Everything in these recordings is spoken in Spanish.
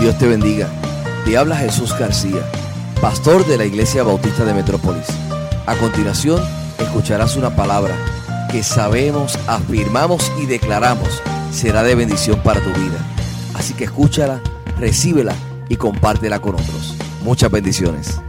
Dios te bendiga. Te habla Jesús García, pastor de la Iglesia Bautista de Metrópolis. A continuación, escucharás una palabra que sabemos, afirmamos y declaramos será de bendición para tu vida. Así que escúchala, recíbela y compártela con otros. Muchas bendiciones.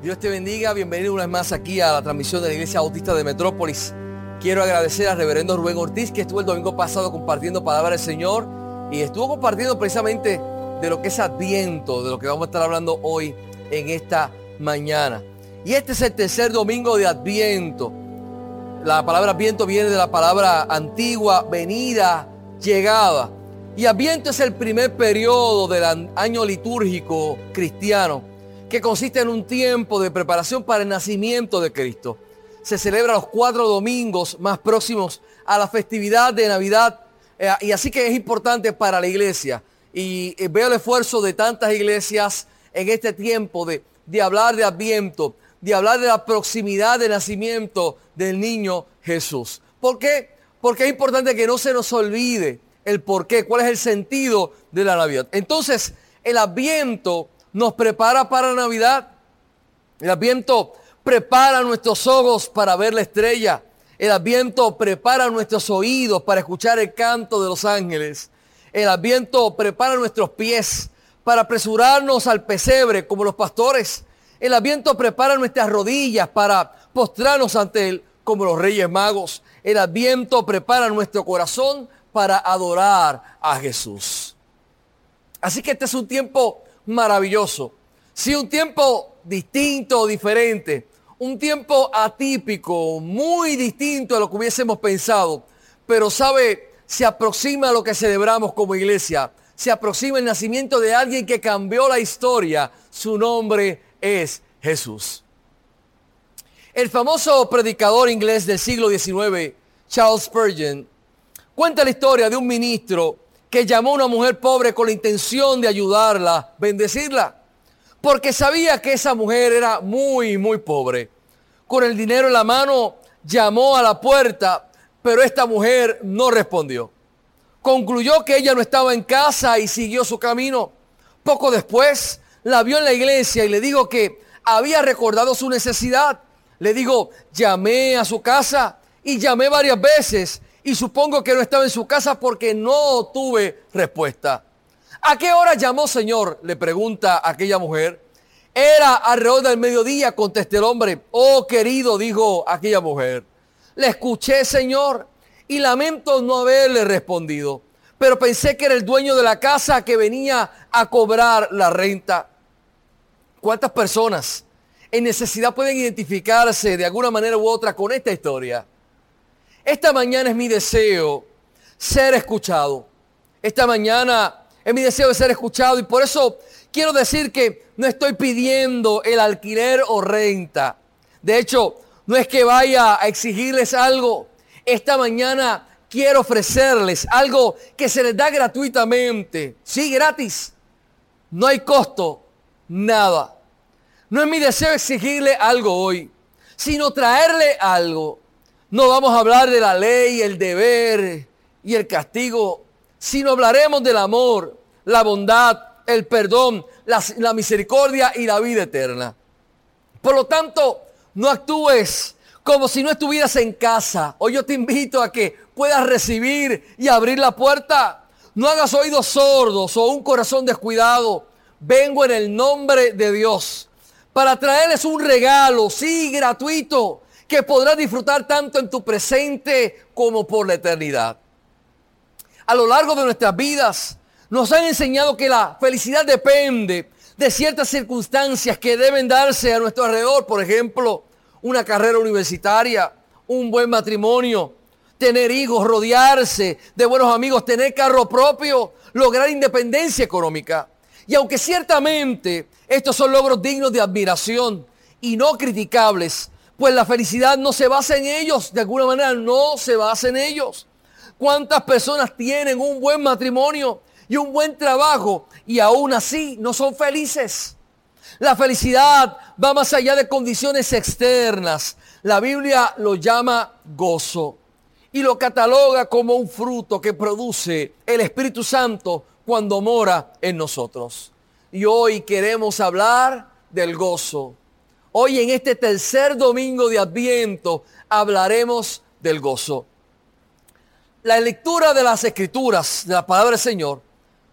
Dios te bendiga, bienvenido una vez más aquí a la transmisión de la Iglesia Bautista de Metrópolis. Quiero agradecer al reverendo Rubén Ortiz que estuvo el domingo pasado compartiendo palabra del Señor y estuvo compartiendo precisamente de lo que es Adviento, de lo que vamos a estar hablando hoy en esta mañana. Y este es el tercer domingo de Adviento. La palabra Adviento viene de la palabra antigua, venida, llegada. Y Adviento es el primer periodo del año litúrgico cristiano que consiste en un tiempo de preparación para el nacimiento de Cristo se celebra los cuatro domingos más próximos a la festividad de Navidad. Eh, y así que es importante para la iglesia. Y eh, veo el esfuerzo de tantas iglesias en este tiempo de, de hablar de Adviento, de hablar de la proximidad del nacimiento del niño Jesús. ¿Por qué? Porque es importante que no se nos olvide el por qué, cuál es el sentido de la Navidad. Entonces, el Adviento nos prepara para Navidad. El Adviento prepara nuestros ojos para ver la estrella. El adviento prepara nuestros oídos para escuchar el canto de los ángeles. El adviento prepara nuestros pies para apresurarnos al pesebre como los pastores. El adviento prepara nuestras rodillas para postrarnos ante él como los reyes magos. El adviento prepara nuestro corazón para adorar a Jesús. Así que este es un tiempo maravilloso. Sí, un tiempo distinto, diferente. Un tiempo atípico, muy distinto a lo que hubiésemos pensado, pero sabe, se aproxima a lo que celebramos como iglesia, se aproxima el nacimiento de alguien que cambió la historia, su nombre es Jesús. El famoso predicador inglés del siglo XIX, Charles Spurgeon, cuenta la historia de un ministro que llamó a una mujer pobre con la intención de ayudarla, bendecirla porque sabía que esa mujer era muy, muy pobre. Con el dinero en la mano, llamó a la puerta, pero esta mujer no respondió. Concluyó que ella no estaba en casa y siguió su camino. Poco después, la vio en la iglesia y le dijo que había recordado su necesidad. Le dijo, llamé a su casa y llamé varias veces y supongo que no estaba en su casa porque no tuve respuesta. ¿A qué hora llamó, Señor? Le pregunta aquella mujer. Era alrededor del mediodía, contesté el hombre. Oh, querido, dijo aquella mujer. Le escuché, Señor, y lamento no haberle respondido. Pero pensé que era el dueño de la casa que venía a cobrar la renta. ¿Cuántas personas en necesidad pueden identificarse de alguna manera u otra con esta historia? Esta mañana es mi deseo ser escuchado. Esta mañana es mi deseo de ser escuchado y por eso quiero decir que no estoy pidiendo el alquiler o renta. De hecho, no es que vaya a exigirles algo. Esta mañana quiero ofrecerles algo que se les da gratuitamente. Sí, gratis. No hay costo, nada. No es mi deseo exigirle algo hoy, sino traerle algo. No vamos a hablar de la ley, el deber y el castigo, sino hablaremos del amor, la bondad, el perdón, la, misericordia y la vida eterna. Por lo tanto, no actúes como si no estuvieras en casa. Hoy yo te invito a que puedas recibir y abrir la puerta. No hagas oídos sordos o un corazón descuidado. Vengo en el nombre de Dios para traerles un regalo, sí, gratuito, que podrás disfrutar tanto en tu presente como por la eternidad. A lo largo de nuestras vidas, nos han enseñado que la felicidad depende de ciertas circunstancias que deben darse a nuestro alrededor. Por ejemplo, una carrera universitaria, un buen matrimonio, tener hijos, rodearse de buenos amigos, tener carro propio, lograr independencia económica. Y aunque ciertamente estos son logros dignos de admiración y no criticables, pues la felicidad no se basa en ellos, de alguna manera no se basa en ellos. ¿Cuántas personas tienen un buen matrimonio y un buen trabajo y aún así no son felices. La felicidad va más allá de condiciones externas. La Biblia lo llama gozo. y lo cataloga como un fruto que produce el Espíritu Santo cuando mora en nosotros. Y hoy queremos hablar del gozo. Hoy en este tercer domingo de Adviento hablaremos del gozo. La lectura de las escrituras, de la palabra del Señor,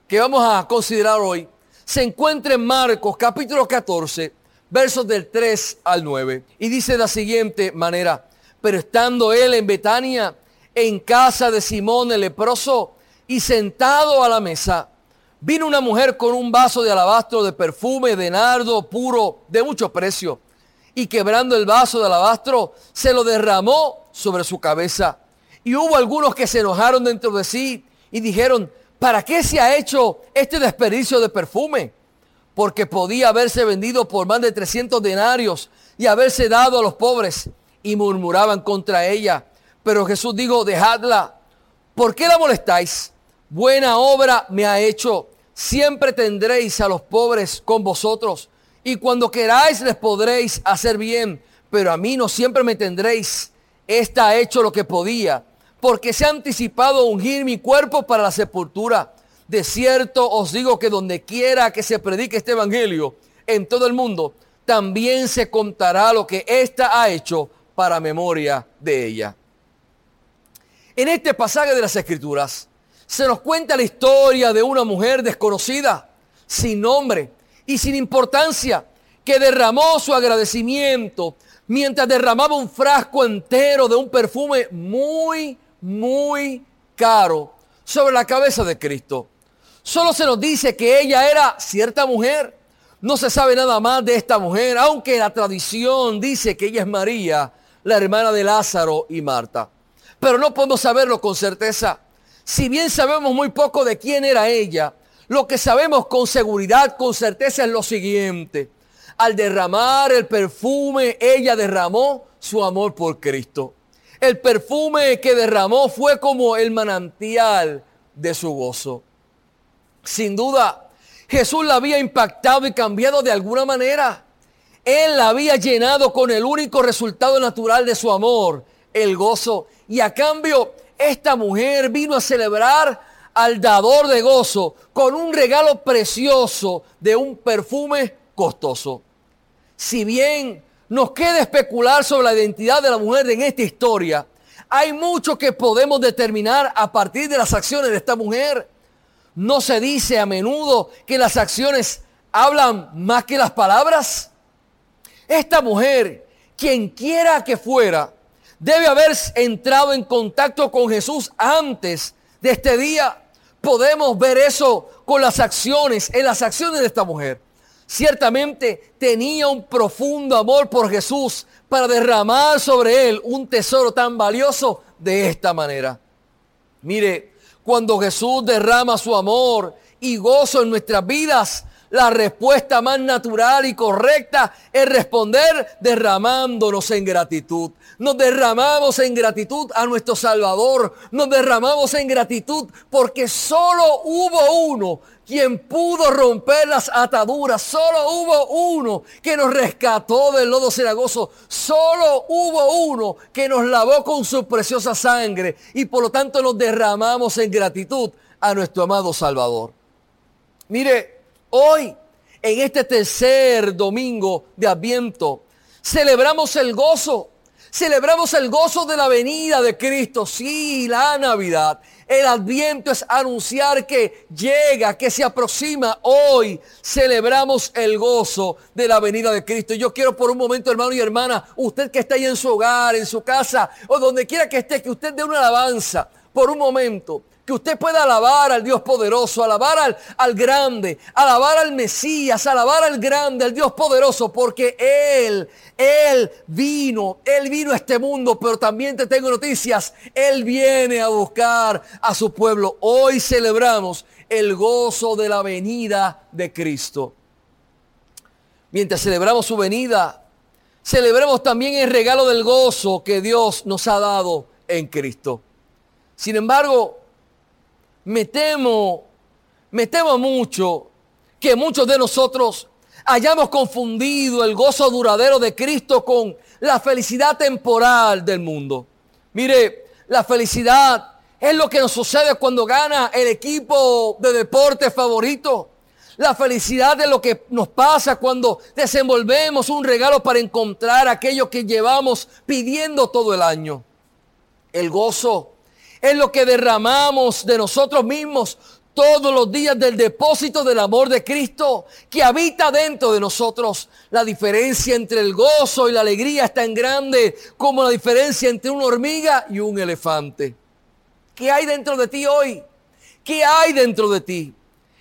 que vamos a considerar hoy, se encuentra en Marcos capítulo 14, versos del 3 al 9. Y dice de la siguiente manera, pero estando él en Betania, en casa de Simón el leproso, y sentado a la mesa, vino una mujer con un vaso de alabastro de perfume de nardo puro de mucho precio, y quebrando el vaso de alabastro, se lo derramó sobre su cabeza. Y hubo algunos que se enojaron dentro de sí y dijeron, ¿para qué se ha hecho este desperdicio de perfume? Porque podía haberse vendido por más de 300 denarios y haberse dado a los pobres. Y murmuraban contra ella. Pero Jesús dijo, dejadla. ¿Por qué la molestáis? Buena obra me ha hecho. Siempre tendréis a los pobres con vosotros. Y cuando queráis les podréis hacer bien. Pero a mí no siempre me tendréis. Esta ha hecho lo que podía porque se ha anticipado ungir mi cuerpo para la sepultura. De cierto os digo que donde quiera que se predique este evangelio en todo el mundo, también se contará lo que ésta ha hecho para memoria de ella. En este pasaje de las escrituras se nos cuenta la historia de una mujer desconocida, sin nombre y sin importancia, que derramó su agradecimiento mientras derramaba un frasco entero de un perfume muy muy caro sobre la cabeza de Cristo. Solo se nos dice que ella era cierta mujer. No se sabe nada más de esta mujer, aunque la tradición dice que ella es María, la hermana de Lázaro y Marta. Pero no podemos saberlo con certeza. Si bien sabemos muy poco de quién era ella, lo que sabemos con seguridad, con certeza es lo siguiente. Al derramar el perfume, ella derramó su amor por Cristo. El perfume que derramó fue como el manantial de su gozo. Sin duda, Jesús la había impactado y cambiado de alguna manera. Él la había llenado con el único resultado natural de su amor, el gozo. Y a cambio, esta mujer vino a celebrar al dador de gozo con un regalo precioso de un perfume costoso. Si bien nos queda especular sobre la identidad de la mujer en esta historia. Hay mucho que podemos determinar a partir de las acciones de esta mujer. No se dice a menudo que las acciones hablan más que las palabras. Esta mujer, quien quiera que fuera, debe haber entrado en contacto con Jesús antes de este día. Podemos ver eso con las acciones, en las acciones de esta mujer. Ciertamente tenía un profundo amor por Jesús para derramar sobre él un tesoro tan valioso de esta manera. Mire, cuando Jesús derrama su amor y gozo en nuestras vidas, la respuesta más natural y correcta es responder derramándonos en gratitud. Nos derramamos en gratitud a nuestro Salvador. Nos derramamos en gratitud porque solo hubo uno quien pudo romper las ataduras. Solo hubo uno que nos rescató del lodo cenagoso. Solo hubo uno que nos lavó con su preciosa sangre. Y por lo tanto nos derramamos en gratitud a nuestro amado Salvador. Mire, hoy, en este tercer domingo de Adviento, celebramos el gozo. Celebramos el gozo de la venida de Cristo. Sí, la Navidad. El adviento es anunciar que llega, que se aproxima. Hoy celebramos el gozo de la venida de Cristo. Yo quiero por un momento, hermano y hermana, usted que está ahí en su hogar, en su casa o donde quiera que esté, que usted dé una alabanza por un momento que usted pueda alabar al Dios poderoso, alabar al, al, grande, alabar al Mesías, alabar al grande, al Dios poderoso, porque Él, Él vino, Él vino a este mundo, pero también te tengo noticias, Él viene a buscar a su pueblo. Hoy celebramos el gozo de la venida de Cristo. Mientras celebramos su venida, celebremos también el regalo del gozo que Dios nos ha dado en Cristo. Sin embargo, me temo, me temo mucho que muchos de nosotros hayamos confundido el gozo duradero de Cristo con la felicidad temporal del mundo. Mire, la felicidad es lo que nos sucede cuando gana el equipo de deporte favorito. La felicidad es lo que nos pasa cuando desenvolvemos un regalo para encontrar aquello que llevamos pidiendo todo el año. El gozo es lo que derramamos de nosotros mismos todos los días del depósito del amor de Cristo que habita dentro de nosotros. La diferencia entre el gozo y la alegría es tan grande como la diferencia entre una hormiga y un elefante. ¿Qué hay dentro de ti hoy? ¿Qué hay dentro de ti?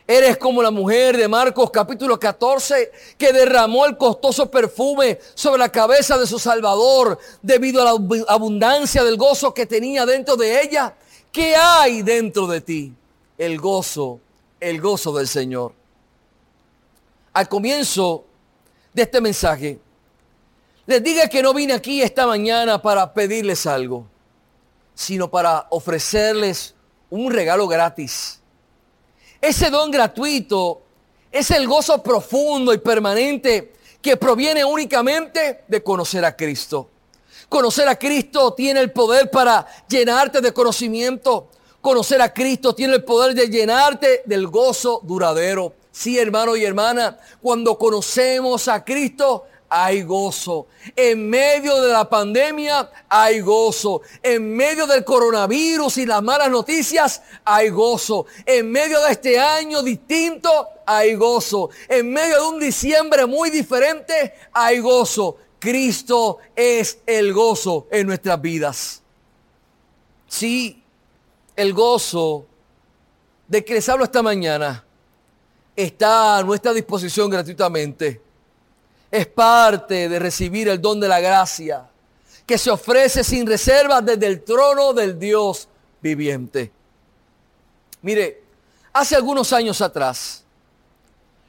Eres como la mujer de Marcos capítulo 14 que derramó el costoso perfume sobre la cabeza de su Salvador debido a la abundancia del gozo que tenía dentro de ella. ¿Qué hay dentro de ti? El gozo, el gozo del Señor. Al comienzo de este mensaje, les diga que no vine aquí esta mañana para pedirles algo, sino para ofrecerles un regalo gratis ese don gratuito es el gozo profundo y permanente que proviene únicamente de conocer a Cristo. Conocer a Cristo tiene el poder para llenarte de conocimiento. Conocer a Cristo tiene el poder de llenarte del gozo duradero. Sí, hermano y hermana, cuando conocemos a Cristo, hay gozo. En medio de la pandemia hay gozo. En medio del coronavirus y las malas noticias hay gozo. En medio de este año distinto hay gozo. En medio de un diciembre muy diferente hay gozo. Cristo es el gozo en nuestras vidas. Sí, el gozo de que les hablo esta mañana está a nuestra disposición gratuitamente es parte de recibir el don de la gracia que se ofrece sin reservas desde el trono del Dios viviente. Mire, hace algunos años atrás,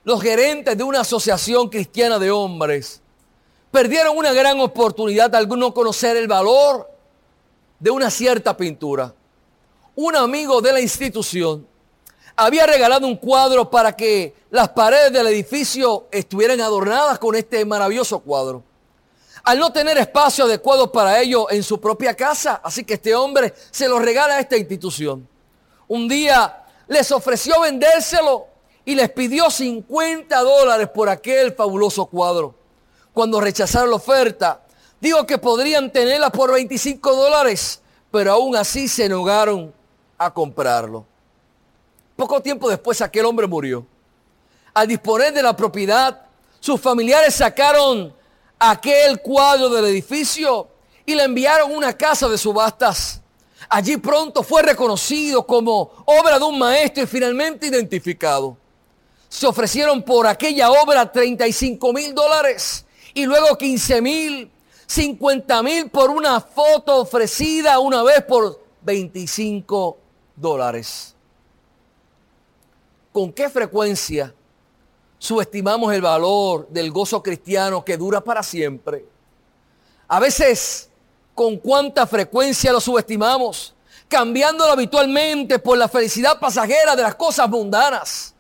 los gerentes de una asociación cristiana de hombres perdieron una gran oportunidad al no conocer el valor de una cierta pintura. Un amigo de la institución había regalado un cuadro para que las paredes del edificio estuvieran adornadas con este maravilloso cuadro. Al no tener espacio adecuado para ello en su propia casa, así que este hombre se lo regala a esta institución. Un día les ofreció vendérselo y les pidió 50 dólares por aquel fabuloso cuadro. Cuando rechazaron la oferta, digo que podrían tenerla por 25 dólares, pero aún así se negaron a comprarlo. Poco tiempo después aquel hombre murió. Al disponer de la propiedad, sus familiares sacaron aquel cuadro del edificio y le enviaron una casa de subastas. Allí pronto fue reconocido como obra de un maestro y finalmente identificado. Se ofrecieron por aquella obra 35 mil dólares y luego 15 mil, 50 mil por una foto ofrecida una vez por 25 dólares. ¿Con qué frecuencia subestimamos el valor del gozo cristiano que dura para siempre? A veces, ¿con cuánta frecuencia lo subestimamos? Cambiándolo habitualmente por la felicidad pasajera de las cosas mundanas.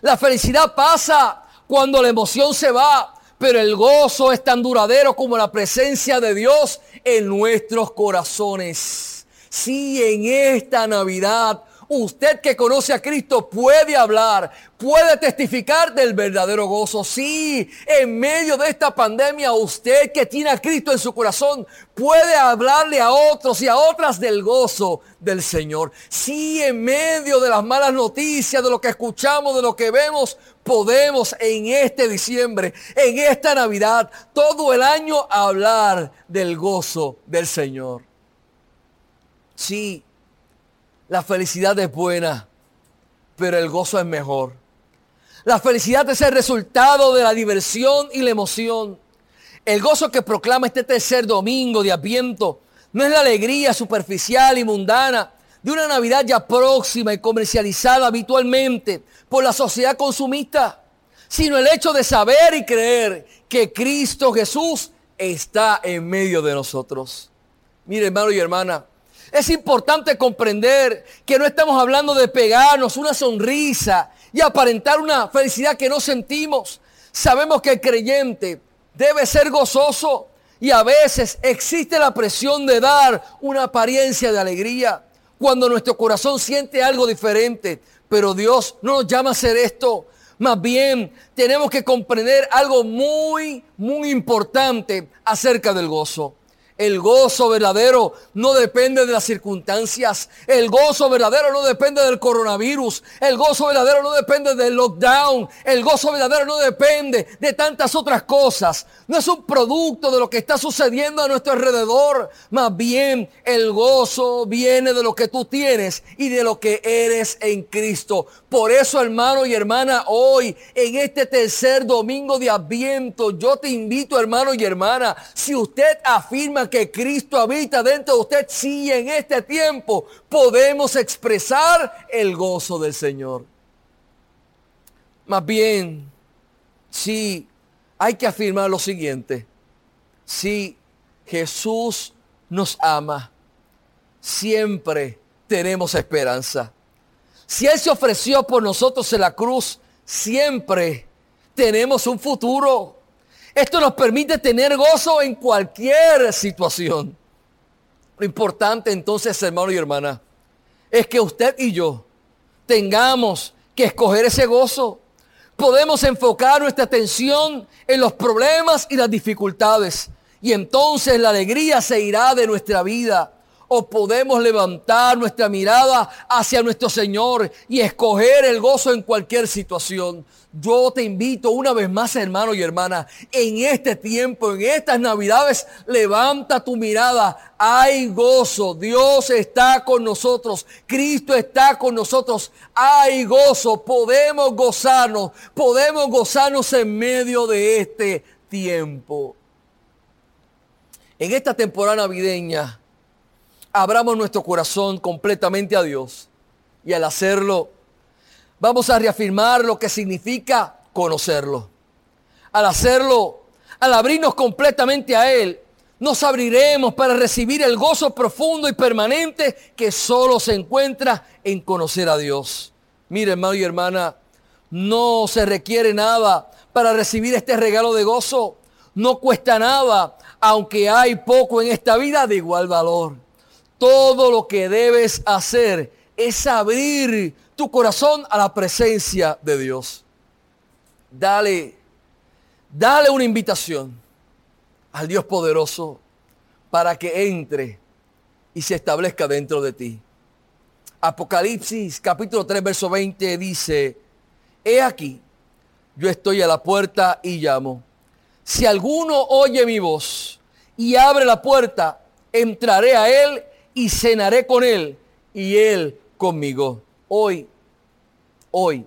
La felicidad pasa cuando la emoción se va, pero el gozo es tan duradero como la presencia de Dios en nuestros corazones. Si en esta Navidad Usted que conoce a Cristo puede hablar, puede testificar del verdadero gozo. Sí, en medio de esta pandemia, usted que tiene a Cristo en su corazón puede hablarle a otros y a otras del gozo del Señor. Sí, en medio de las malas noticias, de lo que escuchamos, de lo que vemos, podemos en este diciembre, en esta Navidad, todo el año hablar del gozo del Señor. Sí, la felicidad es buena, pero el gozo es mejor. La felicidad es el resultado de la diversión y la emoción. El gozo que proclama este tercer domingo de Adviento no es la alegría superficial y mundana de una Navidad ya próxima y comercializada habitualmente por la sociedad consumista, sino el hecho de saber y creer que Cristo Jesús está en medio de nosotros. Mire hermano y hermana, es importante comprender que no estamos hablando de pegarnos una sonrisa y aparentar una felicidad que no sentimos. Sabemos que el creyente debe ser gozoso Y a veces existe la presión de dar una apariencia de alegría cuando nuestro corazón siente algo diferente. Pero Dios no nos llama a hacer esto. Más bien, tenemos que comprender algo muy, muy importante acerca del gozo. El gozo verdadero no depende de las circunstancias. El gozo verdadero no depende del coronavirus. El gozo verdadero no depende del lockdown. El gozo verdadero no depende de tantas otras cosas. No es un producto de lo que está sucediendo a nuestro alrededor. Más bien el gozo viene de lo que tú tienes y de lo que eres en Cristo. Por eso hermano y hermana, hoy en este tercer domingo de Adviento, yo te invito hermano y hermana, si usted afirma que Cristo habita dentro de usted, sí, en este tiempo podemos expresar el gozo del Señor. Más bien, sí, hay que afirmar lo siguiente. Si Jesús nos ama, siempre tenemos esperanza. Si Él se ofreció por nosotros en la cruz, siempre tenemos un futuro. Esto nos permite tener gozo en cualquier situación. Lo importante entonces, hermano y hermana, es que usted y yo tengamos que escoger ese gozo. Podemos enfocar nuestra atención en los problemas y las dificultades y entonces la alegría se irá de nuestra vida o podemos levantar nuestra mirada hacia nuestro Señor y escoger el gozo en cualquier situación. Yo te invito una vez más, hermano y hermana, en este tiempo, en estas navidades, levanta tu mirada. Hay gozo. Dios está con nosotros. Cristo está con nosotros. Hay gozo. Podemos gozarnos. Podemos gozarnos en medio de este tiempo. En esta temporada navideña, abramos nuestro corazón completamente a Dios. Y al hacerlo, vamos a reafirmar lo que significa conocerlo. Al hacerlo, al abrirnos completamente a Él, nos abriremos para recibir el gozo profundo y permanente que solo se encuentra en conocer a Dios. Mire, hermano y hermana, no se requiere nada para recibir este regalo de gozo. No cuesta nada, aunque hay poco en esta vida de igual valor. Todo lo que debes hacer es abrir tu corazón a la presencia de Dios. Dale, dale una invitación al Dios poderoso para que entre y se establezca dentro de ti. Apocalipsis capítulo 3 verso 20 dice, he aquí, yo estoy a la puerta y llamo. Si alguno oye mi voz y abre la puerta, entraré a él y cenaré con él y él conmigo. Hoy, hoy,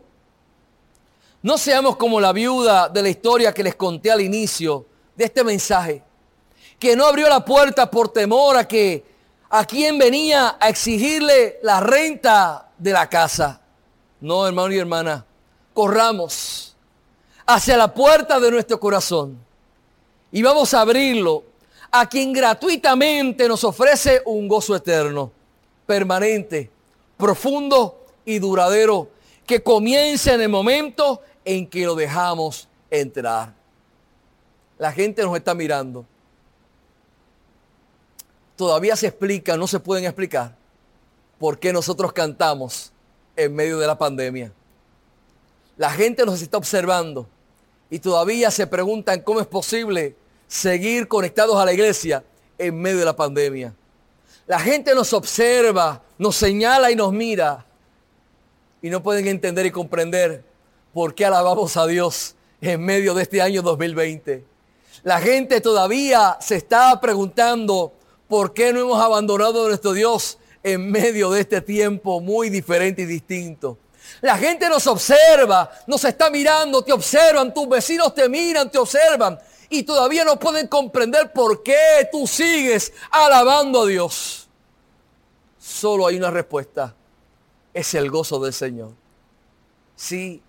no seamos como la viuda de la historia que les conté al inicio de este mensaje, que no abrió la puerta por temor a que a quien venía a exigirle la renta de la casa. No, hermano y hermana, corramos hacia la puerta de nuestro corazón y vamos a abrirlo a quien gratuitamente nos ofrece un gozo eterno, permanente, profundo y duradero, que comienza en el momento en que lo dejamos entrar. La gente nos está mirando. Todavía se explica, no se pueden explicar por qué nosotros cantamos en medio de la pandemia. La gente nos está observando y todavía se preguntan cómo es posible seguir conectados a la iglesia en medio de la pandemia. La gente nos observa, nos señala y nos mira y no pueden entender y comprender por qué alabamos a Dios en medio de este año 2020. La gente todavía se está preguntando por qué no hemos abandonado a nuestro Dios en medio de este tiempo muy diferente y distinto. La gente nos observa, nos está mirando, te observan, tus vecinos te miran, te observan y todavía no pueden comprender por qué tú sigues alabando a Dios. Solo hay una respuesta. Es el gozo del Señor. Sí,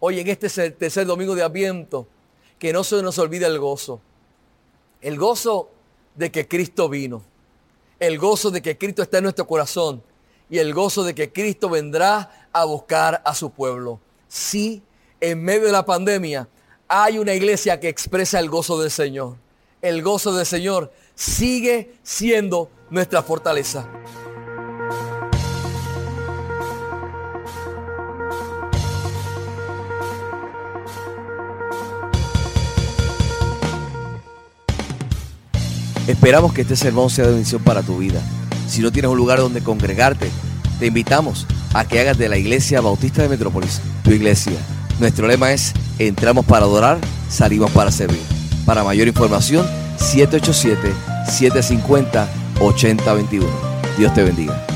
hoy en este tercer domingo de Adviento, que no se nos olvide el gozo. El gozo de que Cristo vino. El gozo de que Cristo está en nuestro corazón. Y el gozo de que Cristo vendrá a buscar a su pueblo. Sí, en medio de la pandemia hay una iglesia que expresa el gozo del Señor. el gozo del Señor sigue siendo nuestra fortaleza. Esperamos que este sermón sea de bendición para tu vida. Si no tienes un lugar donde congregarte, te invitamos a que hagas de la Iglesia Bautista de Metrópolis tu iglesia. Nuestro lema es, entramos para adorar, salimos para servir. Para mayor información, 787-750-8021. Dios te bendiga.